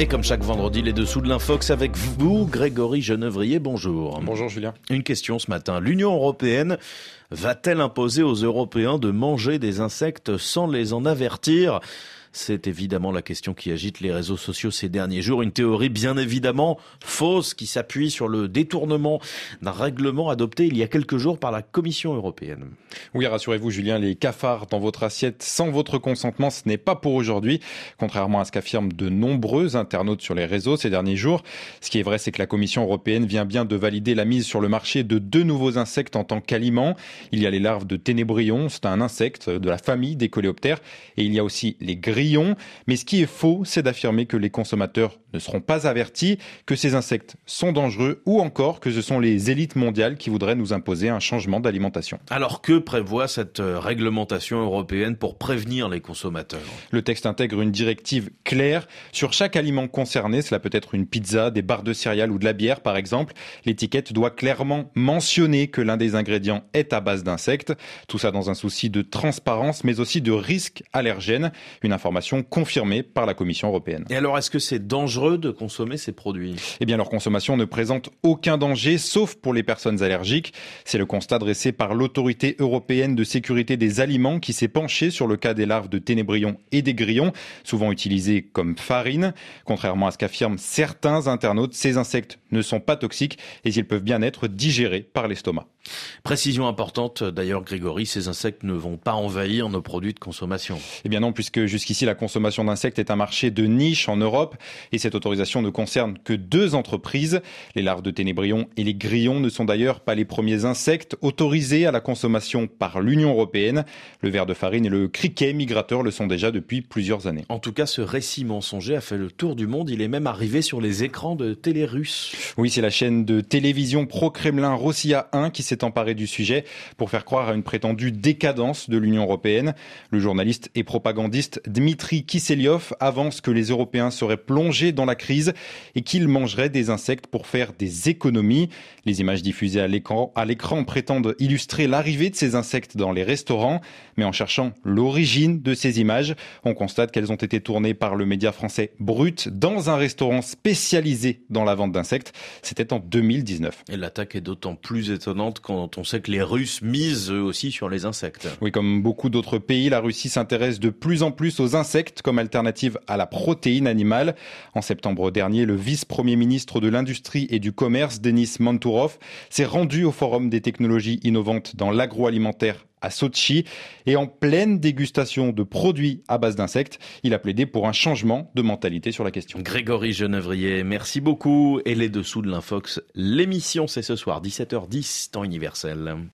Et comme chaque vendredi, les dessous de l'Infox avec vous, Grégory Genevrier, bonjour. Bonjour Julien. Une question ce matin. L'Union européenne va-t-elle imposer aux Européens de manger des insectes sans les en avertir? C'est évidemment la question qui agite les réseaux sociaux ces derniers jours. Une théorie bien évidemment fausse qui s'appuie sur le détournement d'un règlement adopté il y a quelques jours par la Commission européenne. Oui, rassurez-vous Julien, les cafards dans votre assiette sans votre consentement, ce n'est pas pour aujourd'hui, contrairement à ce qu'affirment de nombreux internautes sur les réseaux ces derniers jours. Ce qui est vrai, c'est que la Commission européenne vient bien de valider la mise sur le marché de deux nouveaux insectes en tant qu'aliments. Il y a les larves de ténébrion, c'est un insecte de la famille des coléoptères, et il y a aussi les mais ce qui est faux, c'est d'affirmer que les consommateurs ne seront pas avertis, que ces insectes sont dangereux ou encore que ce sont les élites mondiales qui voudraient nous imposer un changement d'alimentation. Alors que prévoit cette euh, réglementation européenne pour prévenir les consommateurs? Le texte intègre une directive claire sur chaque aliment concerné. Cela peut être une pizza, des barres de céréales ou de la bière par exemple. L'étiquette doit clairement mentionner que l'un des ingrédients est à base d'insectes. Tout ça dans un souci de transparence mais aussi de risque allergène. Une information information confirmée par la Commission européenne. Et alors, est-ce que c'est dangereux de consommer ces produits Eh bien, leur consommation ne présente aucun danger, sauf pour les personnes allergiques. C'est le constat dressé par l'autorité européenne de sécurité des aliments qui s'est penchée sur le cas des larves de ténébrions et des grillons, souvent utilisés comme farine. Contrairement à ce qu'affirment certains internautes, ces insectes ne sont pas toxiques et ils peuvent bien être digérés par l'estomac. Précision importante, d'ailleurs, Grégory, ces insectes ne vont pas envahir nos produits de consommation. Eh bien non, puisque jusqu'ici la consommation d'insectes est un marché de niche en Europe et cette autorisation ne concerne que deux entreprises. Les larves de ténébrion et les grillons ne sont d'ailleurs pas les premiers insectes autorisés à la consommation par l'Union européenne. Le ver de farine et le criquet migrateur le sont déjà depuis plusieurs années. En tout cas, ce récit mensonger a fait le tour du monde. Il est même arrivé sur les écrans de télé russes. Oui, c'est la chaîne de télévision pro-Kremlin Rossiya 1 qui s'est emparé du sujet pour faire croire à une prétendue décadence de l'Union européenne. Le journaliste et propagandiste Dmitri Kiselyov avance que les Européens seraient plongés dans la crise et qu'ils mangeraient des insectes pour faire des économies. Les images diffusées à l'écran, à l'écran prétendent illustrer l'arrivée de ces insectes dans les restaurants, mais en cherchant l'origine de ces images, on constate qu'elles ont été tournées par le média français Brut dans un restaurant spécialisé dans la vente d'insectes. C'était en 2019. Et l'attaque est d'autant plus étonnante quand on sait que les Russes misent eux aussi sur les insectes. Oui, comme beaucoup d'autres pays, la Russie s'intéresse de plus en plus aux insectes comme alternative à la protéine animale. En septembre dernier, le vice-premier ministre de l'Industrie et du Commerce, Denis Mantourov, s'est rendu au Forum des technologies innovantes dans l'agroalimentaire à Sochi et en pleine dégustation de produits à base d'insectes, il a plaidé pour un changement de mentalité sur la question. Grégory Genevrier, merci beaucoup. Et les dessous de l'Infox, l'émission c'est ce soir 17h10 temps universel.